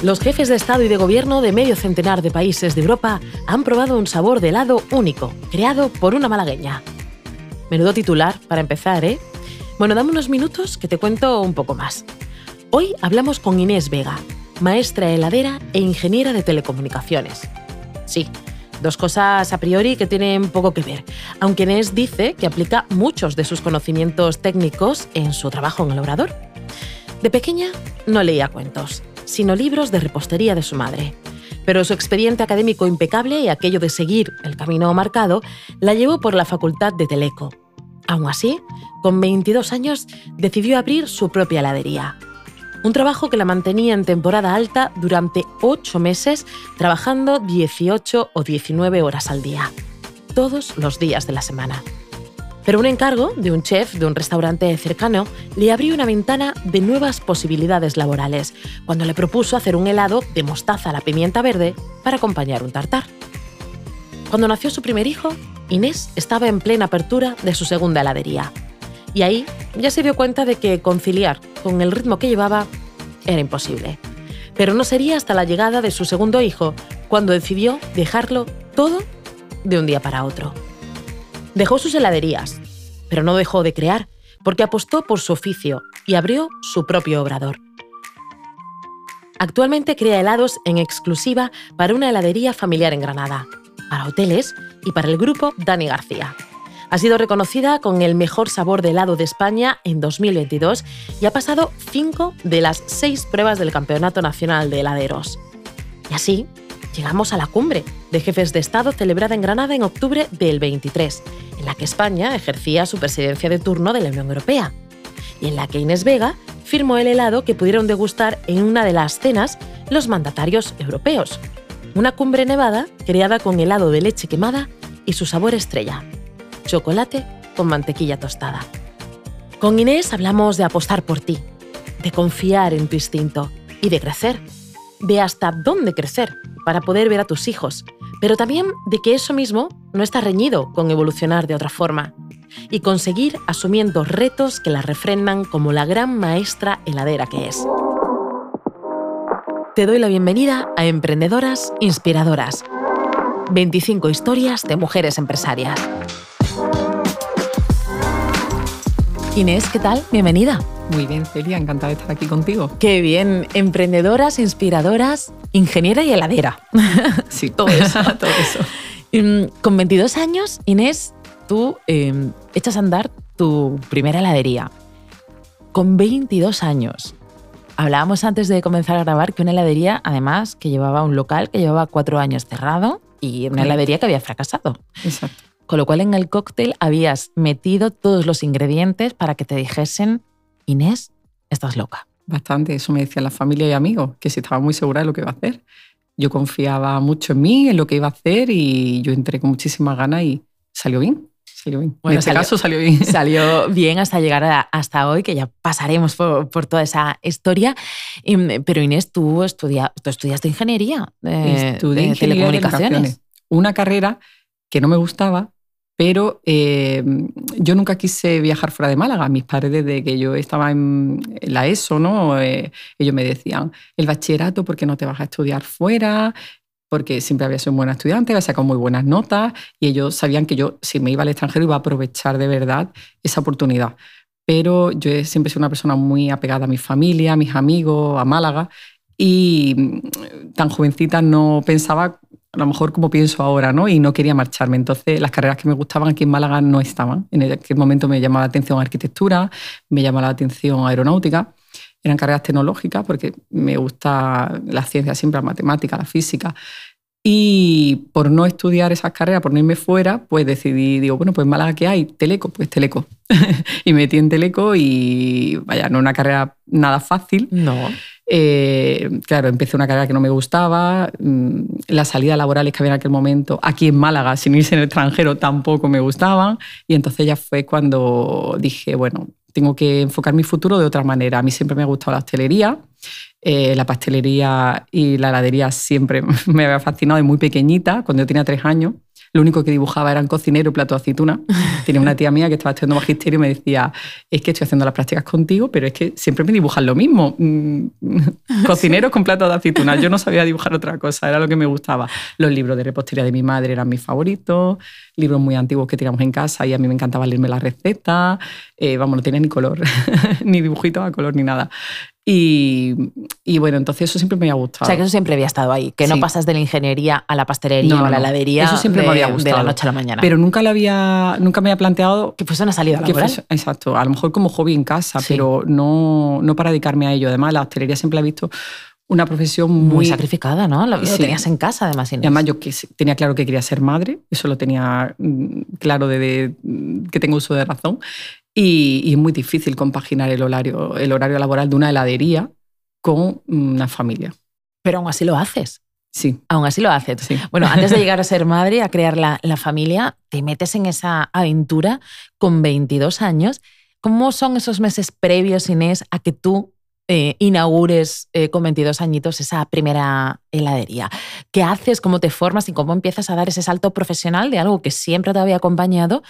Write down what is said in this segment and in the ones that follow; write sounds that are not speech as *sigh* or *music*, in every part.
Los jefes de Estado y de Gobierno de medio centenar de países de Europa han probado un sabor de helado único, creado por una malagueña. Menudo titular para empezar, ¿eh? Bueno, dame unos minutos que te cuento un poco más. Hoy hablamos con Inés Vega, maestra heladera e ingeniera de telecomunicaciones. Sí, dos cosas a priori que tienen poco que ver, aunque Inés dice que aplica muchos de sus conocimientos técnicos en su trabajo en el obrador. De pequeña no leía cuentos, sino libros de repostería de su madre. Pero su expediente académico impecable y aquello de seguir el camino marcado la llevó por la Facultad de Teleco. Aún así, con 22 años decidió abrir su propia heladería. Un trabajo que la mantenía en temporada alta durante 8 meses, trabajando 18 o 19 horas al día, todos los días de la semana. Pero un encargo de un chef de un restaurante cercano le abrió una ventana de nuevas posibilidades laborales cuando le propuso hacer un helado de mostaza a la pimienta verde para acompañar un tartar. Cuando nació su primer hijo, Inés estaba en plena apertura de su segunda heladería. Y ahí ya se dio cuenta de que conciliar con el ritmo que llevaba era imposible. Pero no sería hasta la llegada de su segundo hijo cuando decidió dejarlo todo de un día para otro. Dejó sus heladerías, pero no dejó de crear, porque apostó por su oficio y abrió su propio obrador. Actualmente crea helados en exclusiva para una heladería familiar en Granada, para hoteles y para el grupo Dani García. Ha sido reconocida con el mejor sabor de helado de España en 2022 y ha pasado cinco de las seis pruebas del Campeonato Nacional de Heladeros. Y así, llegamos a la cumbre de jefes de Estado celebrada en Granada en octubre del 23, en la que España ejercía su presidencia de turno de la Unión Europea, y en la que Inés Vega firmó el helado que pudieron degustar en una de las cenas los mandatarios europeos. Una cumbre nevada creada con helado de leche quemada y su sabor estrella, chocolate con mantequilla tostada. Con Inés hablamos de apostar por ti, de confiar en tu instinto y de crecer, de hasta dónde crecer para poder ver a tus hijos, pero también de que eso mismo no está reñido con evolucionar de otra forma y conseguir asumiendo retos que la refrendan como la gran maestra heladera que es. Te doy la bienvenida a Emprendedoras Inspiradoras. 25 historias de mujeres empresarias. Inés, ¿qué tal? Bienvenida. Muy bien, Celia, encantada de estar aquí contigo. Qué bien, emprendedoras, inspiradoras, ingeniera y heladera. *laughs* Sí, todo eso, *laughs* todo eso. Mm, con 22 años, Inés, tú em, echas a andar tu primera heladería. Con 22 años. Hablábamos antes de comenzar a grabar que una heladería, además, que llevaba un local que llevaba cuatro años cerrado y una heladería que había fracasado. Exacto. Con lo cual en el cóctel habías metido todos los ingredientes para que te dijesen, Inés, estás loca. Bastante, eso me decían la familia y amigos, que si estaba muy segura de lo que iba a hacer. Yo confiaba mucho en mí, en lo que iba a hacer y yo entré con muchísimas ganas y salió bien. Salió bien. Bueno, en este salió- caso salió bien. *laughs* Salió *laughs* bien hasta llegar a- hasta hoy, que ya pasaremos por, por toda esa historia. Pero Inés, tú, estudia, tú estudiaste ingeniería de, Estudié de ingeniería de telecomunicaciones. telecomunicaciones. Una carrera que no me gustaba, pero eh, yo nunca quise viajar fuera de Málaga. Mis padres, desde que yo estaba en la ESO. Eh, ellos me decían, el bachillerato, ¿por qué no te vas a estudiar fuera? Porque siempre había sido un buen estudiante, había sacado muy buenas notas y ellos sabían que yo, si me iba al extranjero, iba a aprovechar de verdad esa oportunidad. Pero yo he siempre sido una persona muy apegada a mi familia, a mis amigos, a Málaga y mm, tan jovencita no pensaba a lo mejor como pienso ahora, ¿no? Y no quería marcharme. Entonces, las carreras que me gustaban aquí en Málaga no estaban. En aquel momento me llamaba la atención arquitectura, me llamaba la atención aeronáutica. Eran carreras tecnológicas porque me gusta la ciencia siempre, la matemática, la física. Y por no estudiar esas carreras, por no irme fuera, pues decidí, digo, bueno, pues Málaga, ¿qué hay? Teleco, pues Teleco. *laughs* y me metí en Teleco y, vaya, no una carrera nada fácil. No. Eh, claro, empecé una carrera que no me gustaba, mm, las salidas laborales que había en aquel momento aquí en Málaga, sin irse en el extranjero, tampoco me gustaban. Y entonces ya fue cuando dije, bueno, tengo que enfocar mi futuro de otra manera. A mí siempre me ha gustado la hostelería, eh, la pastelería y la heladería siempre *laughs* me había fascinado de muy pequeñita, cuando yo tenía tres años. Lo único que dibujaba eran cocinero y plato de aceituna. *laughs* Tenía una tía mía que estaba estudiando magisterio y me decía, es que estoy haciendo las prácticas contigo, pero es que siempre me dibujan lo mismo. Mm, *laughs* cocinero con plato de aceituna. Yo no sabía dibujar otra cosa, era lo que me gustaba. Los libros de repostería de mi madre eran mis favoritos, libros muy antiguos que teníamos en casa y a mí me encantaba leerme las recetas. Eh, vamos, no tenía ni color, *laughs* ni dibujitos a color ni nada. Y, bueno, entonces eso siempre me había gustado. O sea, que eso siempre había estado ahí, que no pasas de la ingeniería a la pastelería o a la heladería eso siempre de, me había gustado. de la noche a la mañana. Pero nunca, lo había, nunca me había planteado... Que fuese una salida laboral. Que exacto, a lo mejor como hobby en casa, pero no, no para dedicarme a ello. Además, la hostelería siempre la he visto una profesión muy, muy sacrificada, ¿no? Lo, tenías en casa, además. Inés. Además, yo que tenía claro que quería ser madre, eso lo tenía mm, claro desde que tengo uso de razón. Y, es muy difícil compaginar el horario, el horario laboral de una heladería con una familia. Pero aún así lo haces. Sí. Aún así lo haces. Sí. Bueno, antes de llegar a *laughs* ser madre, a crear la, la familia, te metes en esa aventura con 22 años. ¿Cómo son esos meses previos, Inés, a que tú eh, inaugures eh, con 22 añitos esa primera heladería. ¿Qué haces? ¿Cómo te formas y cómo empiezas a dar ese salto profesional de algo que siempre te había acompañado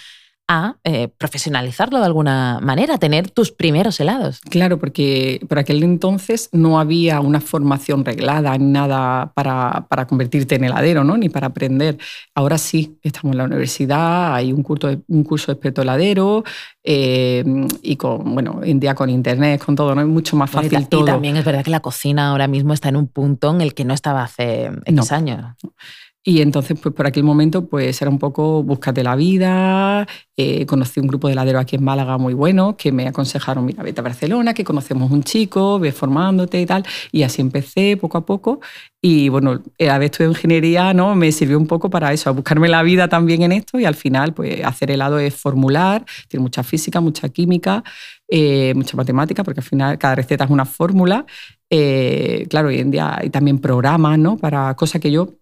a eh, profesionalizarlo de alguna manera, tener tus primeros helados. Claro, porque por aquel entonces no había una formación reglada ni nada para, para, convertirte en heladero, ¿no? ni para aprender. Ahora sí, estamos en la universidad, hay un curso de, un curso de experto heladero eh, y con, bueno, en día con internet, con todo, ¿no? es mucho más fácil todo. Y también es verdad que la cocina ahora mismo está en un punto en el que no estaba hace X años. Y entonces, pues por aquel momento, pues era un poco búscate la vida. Eh, conocí un grupo de heladeros aquí en Málaga muy bueno que me aconsejaron, mira, vete a Barcelona, que conocemos un chico, ve formándote y tal. Y así empecé poco a poco. Y bueno, haber estudiado ingeniería ¿no? me sirvió un poco para eso, a buscarme la vida también en esto. Y al final, pues hacer helado es formular, tiene mucha física, mucha química, eh, mucha matemática, porque al final cada receta es una fórmula. Eh, claro, hoy en día hay también programas, ¿no? Para cosas que yo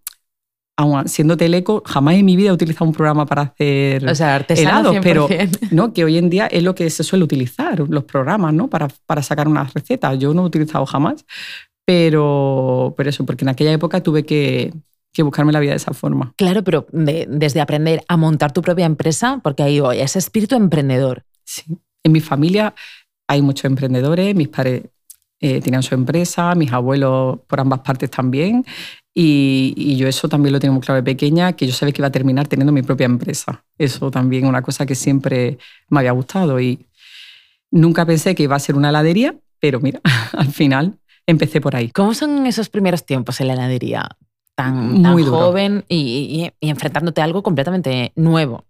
aun siendo teleco, jamás en mi vida he utilizado un programa para hacer o sea, helados, pero ¿no? que hoy en día es lo que se suele utilizar, los programas ¿no? para, para sacar unas recetas. Yo no he utilizado jamás, pero, pero eso, porque en aquella época tuve que, que buscarme la vida de esa forma. Claro, pero desde aprender a montar tu propia empresa, porque ahí hoy ese espíritu emprendedor. Sí, en mi familia hay muchos emprendedores, mis padres eh, tenían su empresa, mis abuelos por ambas partes también, y, yo eso también lo tengo muy claro de pequeña, que yo sabía que iba a terminar teniendo mi propia empresa. Eso también una cosa que siempre me había gustado y nunca pensé que iba a ser una heladería, pero mira, *laughs* al final empecé por ahí. ¿Cómo son esos primeros tiempos en la heladería? Tan, muy joven y, enfrentándote a algo completamente nuevo.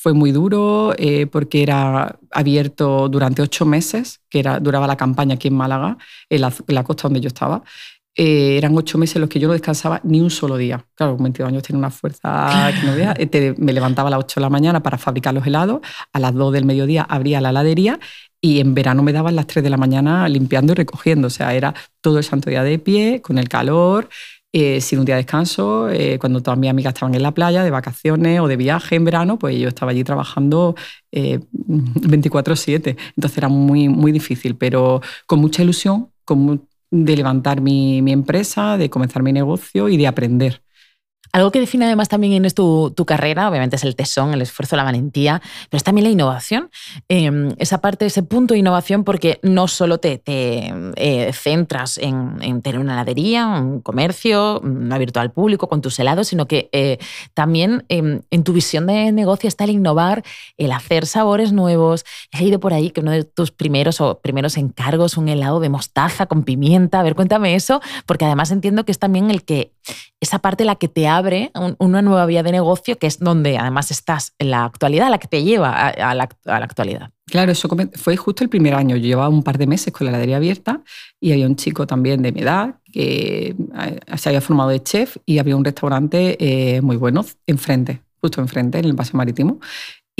Fue muy duro eh, porque era abierto durante ocho meses, que era, duraba la campaña aquí en Málaga, en la, en la costa donde yo estaba. Eh, eran ocho meses en los que yo no descansaba ni un solo día. Claro, con 22 años tiene una fuerza que no veas. *laughs* Eh, me levantaba a las 8 de la mañana para fabricar los helados, a las 2 del mediodía abría la heladería y en verano me daban las 3 de la mañana limpiando y recogiendo. O sea, era todo el santo día de pie, con el calor, eh, sin un día de descanso. cuando todas mis amigas estaban en la playa, de vacaciones o de viaje en verano, pues yo estaba allí trabajando *laughs* 24/7. Entonces era muy, muy difícil, pero con mucha ilusión, con de levantar mi, mi, empresa, de comenzar mi negocio y de aprender. Algo que define además también es tu, tu, carrera, obviamente es el tesón, el esfuerzo, la valentía, pero es también la innovación. Em, esa parte, ese punto de innovación, porque no solo te, te eh, centras en, en, tener una heladería, un comercio, una virtual público con tus helados, sino que eh, también em, en tu visión de negocio está el innovar, el hacer sabores nuevos. He ido por ahí que uno de tus primeros o primeros encargos, un helado de mostaza con pimienta. A ver, cuéntame eso, porque además entiendo que es también el que, esa parte la que te abre una nueva vía de negocio, que es donde además estás en la actualidad, la que te lleva a, la, actualidad. Claro, eso fue justo el primer año. Yo llevaba un par de meses con la heladería abierta y había un chico también de mi edad que eh, se había formado de chef y había un restaurante eh, muy bueno enfrente, justo enfrente, en el paseo marítimo.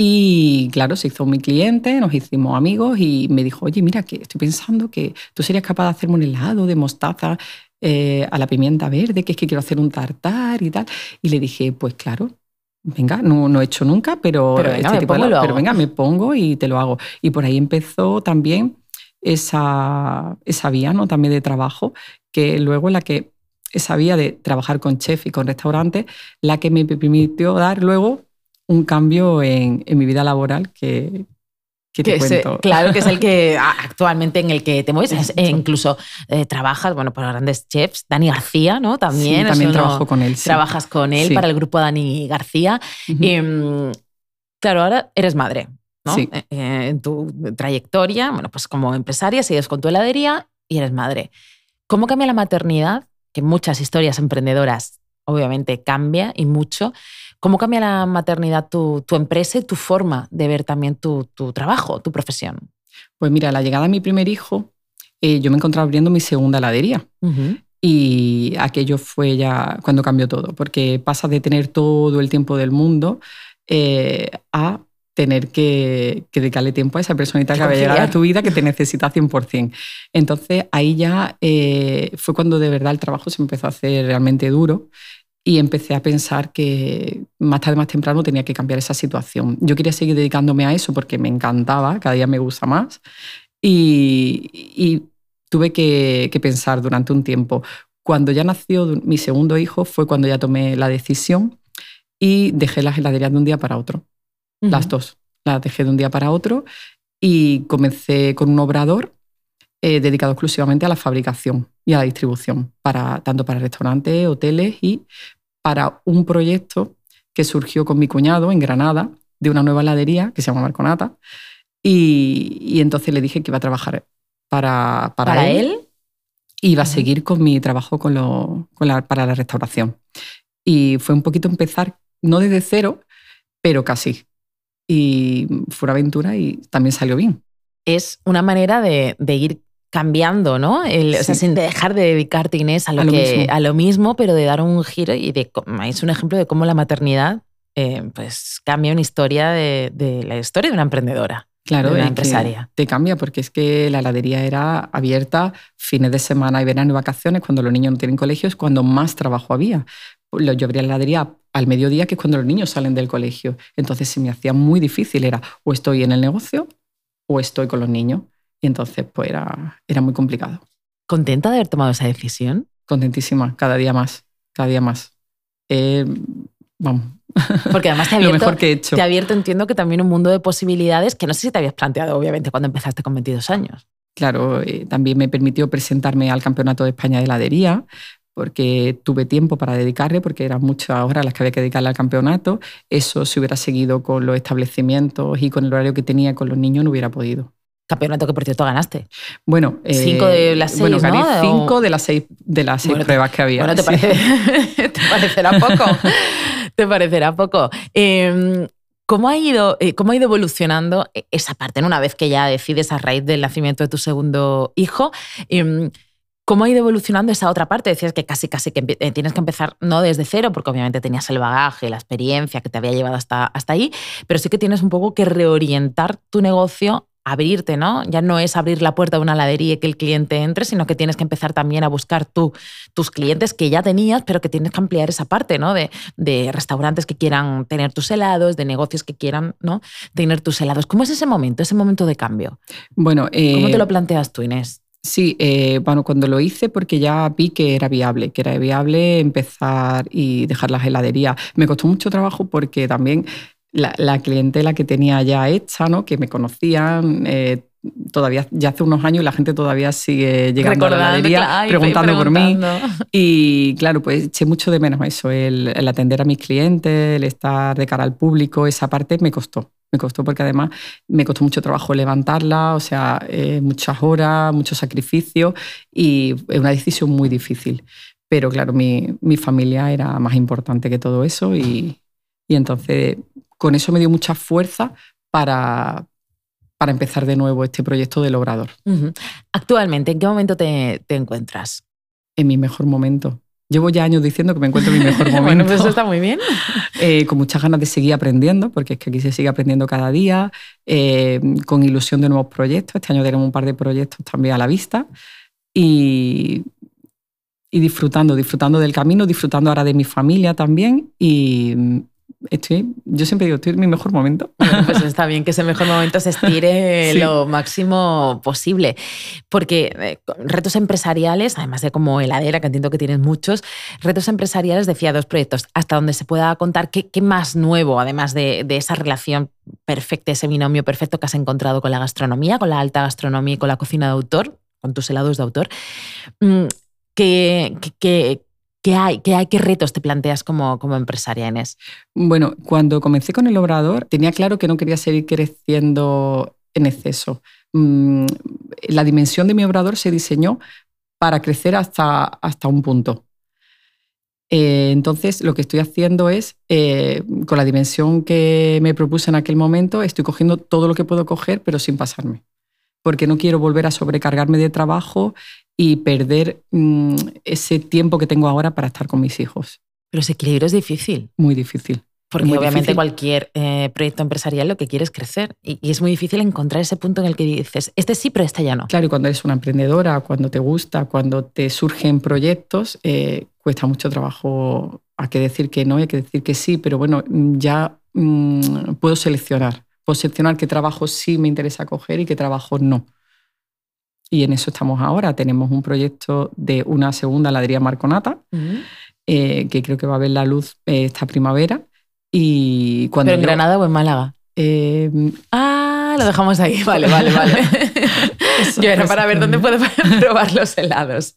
Y claro, se hizo mi cliente, nos hicimos amigos y me dijo, oye, mira, que estoy pensando que tú serías capaz de hacerme un helado de mostaza eh, a la pimienta verde, que es que quiero hacer un tartar y tal. Y le dije, pues claro, venga, no, no he hecho nunca, pero, pero, venga, este me pero venga, me pongo y te lo hago. Y por ahí empezó también esa, esa vía ¿no? también de trabajo, que luego la que esa vía de trabajar con chef y con restaurantes la que me permitió dar luego un cambio en, mi vida laboral que, que te cuento. claro, que es el que *laughs* actualmente en el que te mueves. E incluso eh, trabajas, bueno, por grandes chefs. Dani García, ¿no? También. Sí, también trabajo con él. Trabajas con él para el grupo Dani García. Em, claro, ahora eres madre. ¿no? Eh, eh, en tu trayectoria, bueno, pues como empresaria, sigues con tu heladería y eres madre. ¿Cómo cambia la maternidad? Que muchas historias emprendedoras obviamente cambia y mucho. ¿Cómo cambia la maternidad tu, empresa y tu forma de ver también tu, trabajo, tu profesión? Pues mira, la llegada de mi primer hijo, eh, yo me encontraba abriendo mi segunda heladería. Y aquello fue ya cuando cambió todo, porque pasa de tener todo el tiempo del mundo eh, a tener que, dedicarle tiempo a esa personita que había llegado a tu vida que te necesita 100%. Entonces ahí ya eh, fue cuando de verdad el trabajo se empezó a hacer realmente duro y empecé a pensar que más tarde, más temprano tenía que cambiar esa situación. Yo quería seguir dedicándome a eso porque me encantaba, cada día me gusta más y, tuve que, pensar durante un tiempo. Cuando ya nació mi segundo hijo fue cuando ya tomé la decisión y dejé las heladerías de un día para otro. Las dos. Las dejé de un día para otro y comencé con un obrador eh, dedicado exclusivamente a la fabricación y a la distribución, para, tanto para restaurantes, hoteles y para un proyecto que surgió con mi cuñado en Granada, de una nueva heladería que se llama Marconata. Y, entonces le dije que iba a trabajar para, para, él. Y iba a seguir con mi trabajo con lo, para la restauración. Y fue un poquito empezar, no desde cero, pero casi. Y fue una aventura y también salió bien. Es una manera de, de ir cambiando, ¿no? O sea, sin dejar de dedicarte, Inés, a lo, que, mismo. a lo mismo, pero de dar un giro y de, es un ejemplo de cómo la maternidad eh, pues cambia una historia de, la historia de una emprendedora. Claro, de una empresaria. Te cambia porque es que la heladería era abierta fines de semana y verano y vacaciones, cuando los niños no tienen colegios, cuando más trabajo había. Yo abría la heladería al mediodía, que es cuando los niños salen del colegio. Entonces se me hacía muy difícil, era o estoy en el negocio o estoy con los niños. Y entonces, pues era, era muy complicado. ¿Contenta de haber tomado esa decisión? Contentísima, cada día más, cada día más. Eh, vamos. Porque además te *laughs* ha abierto, Lo mejor que he hecho. te ha abierto, entiendo que también un mundo de posibilidades que no sé si te habías planteado, obviamente, cuando empezaste con 22 años. Claro, eh, también me permitió presentarme al Campeonato de España de heladería, porque tuve tiempo para dedicarle, porque eran muchas horas las que había que dedicarle al campeonato. Eso, si hubiera seguido con los establecimientos y con el horario que tenía con los niños, no hubiera podido. Campeonato que por cierto ganaste. Bueno, cinco de las seis. Bueno, gané cinco de las seis, de las seis pruebas que había. Bueno, te, *laughs* te parecerá poco. *laughs* te parecerá poco. Em, ¿Cómo ha, ido, eh, ¿Cómo ha ido evolucionando esa parte? Una vez que ya decides a raíz del nacimiento de tu segundo hijo, em, ¿cómo ha ido evolucionando esa otra parte? Decías que casi, casi que eh, tienes que empezar no desde cero, porque obviamente tenías el bagaje, la experiencia que te había llevado hasta, hasta ahí, pero sí que tienes un poco que reorientar tu negocio abrirte, ¿no? Ya no es abrir la puerta de una heladería y que el cliente entre, sino que tienes que empezar también a buscar tú tus clientes que ya tenías, pero que tienes que ampliar esa parte, ¿no? De, restaurantes que quieran tener tus helados, de negocios que quieran, ¿no? Tener tus helados. ¿Cómo es ese momento, ese momento de cambio? Bueno, ¿cómo te lo eh, planteas tú, Inés? Sí, eh, bueno, cuando lo hice porque ya vi que era viable, que era viable empezar y dejar las heladerías. Me costó mucho trabajo porque también la, clientela que tenía ya hecha, ¿no? que me conocían. Eh, todavía, ya hace unos años, la gente todavía sigue llegando a la heladería preguntando, por mí. Y claro, pues eché mucho de menos eso, el, atender a mis clientes, el estar de cara al público, esa parte me costó. Me costó porque además me costó mucho trabajo levantarla, o sea, eh, muchas horas, mucho sacrificio y es una decisión muy difícil. Pero claro, mi, mi familia era más importante que todo eso y, y entonces con eso me dio mucha fuerza para, para empezar de nuevo este proyecto del Obrador. Actualmente, ¿en qué momento te, encuentras? En mi mejor momento. Llevo ya años diciendo que me encuentro en mi mejor *laughs* momento. bueno, pues eso está muy bien. *laughs* Eh, con muchas ganas de seguir aprendiendo, porque es que aquí se sigue aprendiendo cada día, eh, con ilusión de nuevos proyectos. Este año tenemos un par de proyectos también a la vista. Y, y disfrutando, disfrutando del camino, disfrutando ahora de mi familia también y, estoy, yo siempre digo, estoy en mi mejor momento. pues está bien que ese mejor momento se estire *laughs* lo máximo posible. Porque eh, retos empresariales, además de como heladera, que entiendo que tienes muchos, retos empresariales decía dos proyectos, hasta donde se pueda contar qué, más nuevo, además de, esa relación perfecta, ese binomio perfecto que has encontrado con la gastronomía, con la alta gastronomía y con la cocina de autor, con tus helados de autor. Mm, que, que, ¿Qué hay? ¿Qué hay? ¿Qué retos te planteas como, como empresaria, Inés? Bueno, cuando comencé con el obrador, tenía claro que no quería seguir creciendo en exceso. Mm, la dimensión de mi obrador se diseñó para crecer hasta, hasta un punto. Eh, entonces, lo que estoy haciendo es, eh, con la dimensión que me propuse en aquel momento, estoy cogiendo todo lo que puedo coger, pero sin pasarme. Porque no quiero volver a sobrecargarme de trabajo y perder mm, ese tiempo que tengo ahora para estar con mis hijos. Pero ese equilibrio es difícil. Muy difícil. Porque obviamente cualquier eh, proyecto empresarial lo que quiere es crecer y, es muy difícil encontrar ese punto en el que dices, este sí, pero este ya no. Claro, y cuando eres una emprendedora, cuando te gusta, cuando te surgen proyectos, eh, cuesta mucho trabajo. Hay que decir que no, hay que decir que sí, pero bueno, ya mm, puedo seleccionar. Puedo seleccionar qué trabajo sí me interesa coger y qué trabajo no. Y en eso estamos ahora. Tenemos un proyecto de una segunda heladería Marconata, eh, que creo que va a ver la luz eh, esta primavera. Y cuando ¿Pero en Granada o en Málaga? Eh, ah, lo dejamos ahí. Vale, vale, vale. *laughs* yo era para ver dónde puedo *laughs* probar los helados.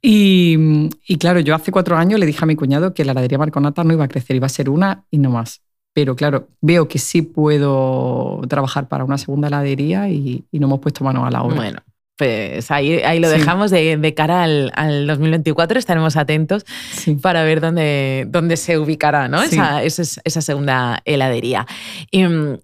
Y, y, claro, yo hace cuatro años le dije a mi cuñado que la heladería Marconata no iba a crecer, iba a ser una y no más. Pero claro, veo que sí puedo trabajar para una segunda heladería y, y no hemos puesto mano a la obra. Bueno, pues ahí, ahí lo dejamos de, cara al, 2024. Estaremos atentos para ver dónde, dónde se ubicará ¿no? esa, esa, segunda heladería. Y, mm,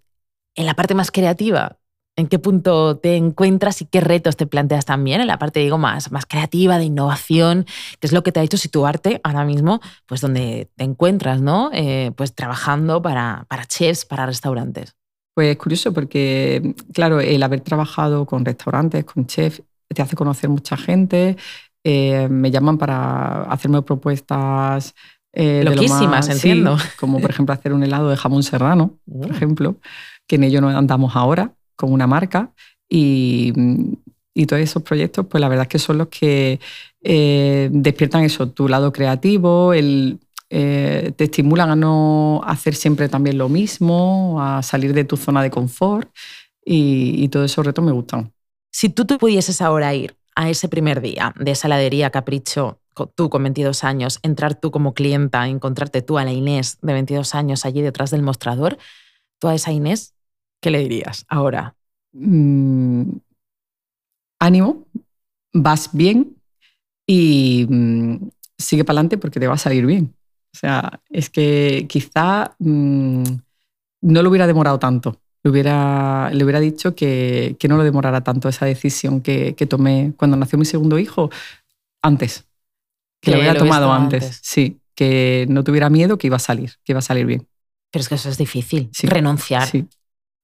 en la parte más creativa, ¿en qué punto te encuentras y qué retos te planteas también? En la parte, digo, más, más creativa, de innovación, ¿qué es lo que te ha hecho situarte ahora mismo, pues donde te encuentras, ¿no? Eh, pues trabajando para, para chefs, para restaurantes. Pues es curioso porque, claro, el haber trabajado con restaurantes, con chefs, te hace conocer mucha gente. Eh, me llaman para hacerme propuestas. Eh, Loquísimas, entiendo. como por ejemplo hacer un helado de jamón serrano, por mm. ejemplo, que en ello nos andamos ahora con una marca. Y, y todos esos proyectos, pues la verdad es que son los que eh, despiertan eso, tu lado creativo, el eh, te estimulan a no hacer siempre también lo mismo, a salir de tu zona de confort y, todos esos retos me gustan. Si tú, tú pudieses ahora ir a ese primer día de esa heladería Capricho, tú con 22 años, entrar tú como clienta, encontrarte tú a la Inés de 22 años allí detrás del mostrador, tú a esa Inés, ¿qué le dirías ahora? Mm, ánimo, vas bien y mm, sigue para adelante porque te va a salir bien. O sea, es que quizá mm, no lo hubiera demorado tanto. Le hubiera, le hubiera dicho que, que no lo demorara tanto esa decisión que, que, tomé cuando nació mi segundo hijo, antes. Que, lo hubiera tomado antes. Sí, que no tuviera miedo que iba a salir, que iba a salir bien. Pero es que eso es difícil, renunciar.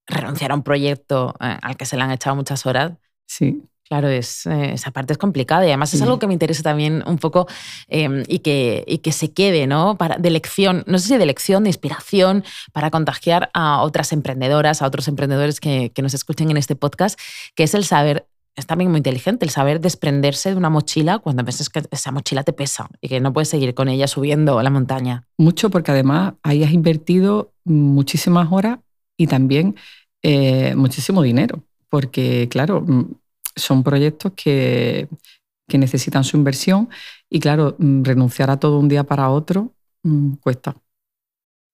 Renunciar a un proyecto eh, al que se le han echado muchas horas. Sí. Claro, es, eh, esa parte es complicada y además es algo que me interesa también un poco em, y, que, y que se quede, ¿no? Para, de lección, no sé si de lección, de inspiración, para contagiar a otras emprendedoras, a otros emprendedores que, que nos escuchen en este podcast, que es el saber es también muy inteligente el saber desprenderse de una mochila cuando piensas que esa mochila te pesa y que no puedes seguir con ella subiendo la montaña. Mucho porque además ahí has invertido muchísimas horas y también eh, muchísimo dinero. Porque, claro, son proyectos que, necesitan su inversión y claro, mm, renunciar a todo un día para otro mm, cuesta.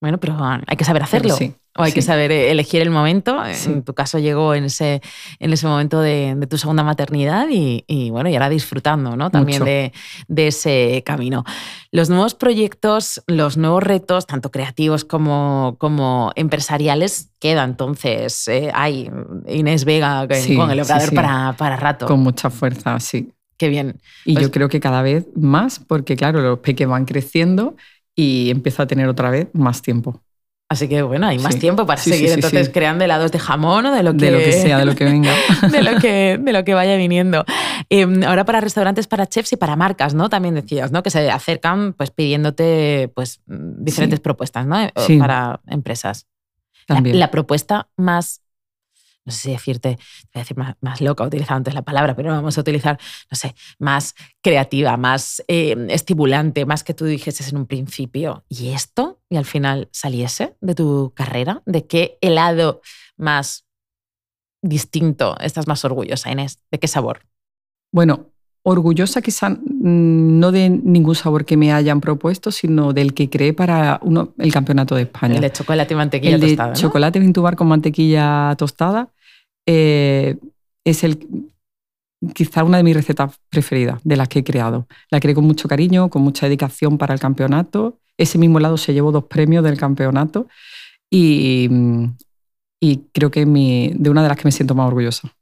Bueno, pero hay que saber hacerlo. O hay que saber eh, elegir el momento. En tu caso llegó en ese, en ese momento de, tu segunda maternidad y, bueno, y ahora disfrutando ¿no? también de, ese camino. Los nuevos proyectos, los nuevos retos, tanto creativos como, como empresariales, queda entonces. Eh, hay Inés Vega con el operador para, para rato. Con mucha fuerza, sí. Qué bien. Y yo pues creo que cada vez más, porque claro, los peques van creciendo y empiezo a tener otra vez más tiempo. Así que bueno, hay más Sí. tiempo para Sí, seguir sí, entonces creando helados de jamón o de lo que, De lo que sea, de lo que venga. *laughs* de lo que, de lo que vaya viniendo. Eh, ahora para restaurantes, para chefs y para marcas, ¿no? También decías, ¿no? Que se acercan pues pidiéndote pues diferentes propuestas, ¿no? Eh. Para empresas. La, También. la propuesta más, no sé si decirte, voy a decir más, más loca, utilizaba antes la palabra, pero vamos a utilizar, no sé, más creativa, más eh, estimulante, más que tú dijeses en un principio, ¿y esto? Y al final saliese de tu carrera, ¿de qué helado más distinto estás más orgullosa, Inés? ¿De qué sabor? Bueno, orgullosa quizá no de ningún sabor que me hayan propuesto, sino del que creé para uno, el Campeonato de España. El de chocolate y mantequilla El de tostada, ¿no? chocolate vintubar con mantequilla tostada eh, es el quizá una de mis recetas preferidas de las que he creado. La creé con mucho cariño, con mucha dedicación para el campeonato. Ese mismo helado se llevó dos premios del campeonato y, y creo que mi- de una de las que me siento más orgullosa.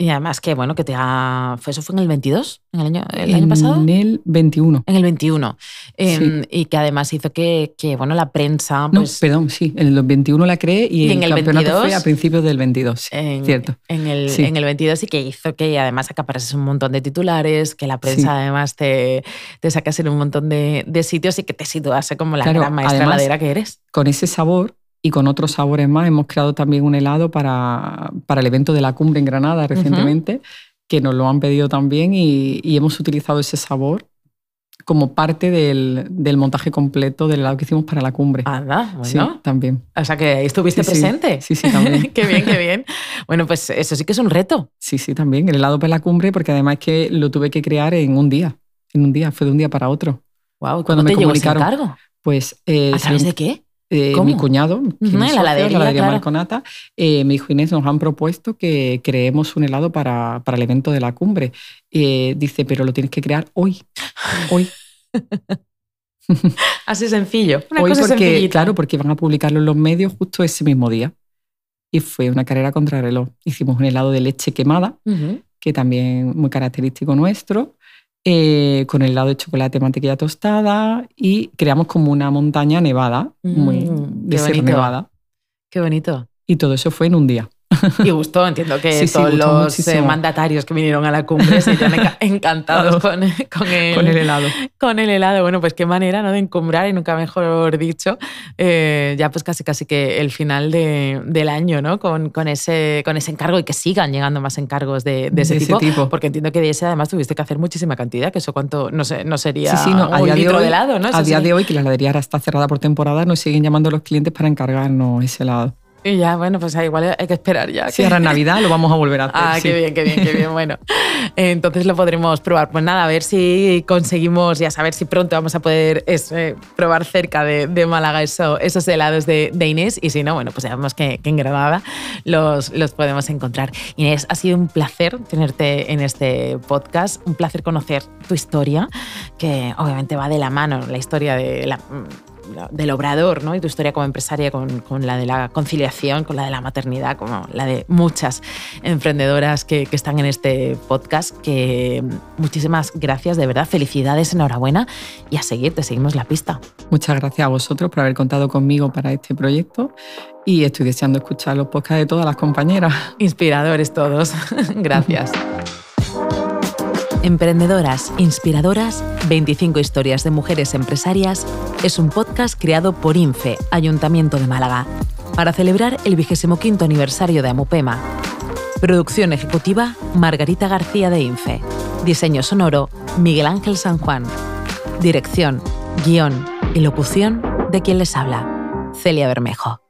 Y además que, bueno, que te ha... ¿fue- ¿Eso fue en el 22? ¿En el año, el año pasado? En el 21. En el 21. Eh, Y que además hizo que, que, bueno, la prensa... No, Pues, perdón, sí, en el 21 la creé y, ¿Y en el el campeonato 22? fue a principios del 22. sí, en, cierto. En el, Sí. en el 22 y que hizo que además acaparases un montón de titulares, que la prensa Sí. además te, te sacase en un montón de, de sitios y que te situase como la Claro, gran maestra además- heladera que eres. Con ese sabor y con otros sabores más hemos creado también un helado para, para el evento de la cumbre en Granada recientemente, que nos lo han pedido también y, y hemos utilizado ese sabor como parte del, del montaje completo del helado que hicimos para la cumbre. Sí, Ah, bueno. también. O sea que estuviste Sí, sí. presente. Sí, sí, también. *laughs* qué bien, qué bien. Bueno, pues eso sí que es un reto. Sí, sí, también. El helado para la cumbre, porque además que lo tuve que crear en un día. En un día, fue de un día para otro. Wow, Cuando ¿Cuándo me te llegó ese comunicaron- encargo? Pues eh, ¿A través de qué? Eh, mi cuñado, que es mi en la heladería, la heladería claro. Marconata, eh, me dijo Inés, nos han propuesto que creemos un helado para, para el evento de la cumbre. Eh, dice, pero lo tienes que crear hoy. Hoy. *laughs* Así sencillo. Una hoy cosa porque, sencillita. claro, porque van a publicarlo en los medios justo ese mismo día. Y fue una carrera contra reloj. Hicimos un helado de leche quemada, Ujú. que también muy característico nuestro, eh, con el helado de chocolate mantequilla tostada y creamos como una montaña nevada, muy de ser bonito. nevada. Qué bonito. Y todo eso fue en un día. *laughs* Y gustó, entiendo que Sí, sí, todos gustó los muchísimo. eh, mandatarios que vinieron a la cumbre se enca- *laughs* encantados con, con el, Con el helado. con el helado. Bueno, pues qué manera ¿no? de encumbrar, y nunca mejor dicho, eh, ya pues casi casi que el final de- del año, ¿no? Con, con, ese, con ese encargo y que sigan llegando más encargos de, de ese, De ese tipo, tipo. Porque entiendo que de ese además tuviste que hacer muchísima cantidad, que eso cuánto, no sé, no sería Sí, sí, no, un de litro hoy, de helado, ¿no? Eso a día de hoy, que la heladería ahora está cerrada por temporada, nos siguen llamando los clientes para encargarnos ese helado. Y ya, bueno, pues ahí igual hay que esperar ya. Si que- ahora en Navidad lo vamos a volver a *laughs* hacer. Ah, sí. qué bien, qué bien, qué bien. Bueno, *laughs* entonces lo podremos probar. Pues nada, a ver si conseguimos, ya saber si pronto vamos a poder es, eh, probar cerca de, de Málaga eso- esos helados de, de Inés. Y si no, bueno, pues sabemos que, que en Granada los, los podemos encontrar. Inés, ha sido un placer tenerte en este podcast, un placer conocer tu historia, que obviamente va de la mano, la historia de la del obrador, ¿no? Y tu historia como empresaria con, con, la de la conciliación, con la de la maternidad, como la de muchas emprendedoras que, que, están en este podcast. Que muchísimas gracias, de verdad, felicidades, enhorabuena y a seguir, te seguimos la pista. Muchas gracias a vosotros por haber contado conmigo para este proyecto y estoy deseando escuchar los podcasts de todas las compañeras. Inspiradores todos. *laughs* gracias. Emprendedoras, inspiradoras, 25 historias de mujeres empresarias es un podcast creado por INFE, Ayuntamiento de Málaga, para celebrar el 25 aniversario de Amupema. Producción ejecutiva, Margarita García de INFE. Diseño sonoro, Miguel Ángel San Juan. Dirección, guion y locución de quien les habla, Celia Bermejo.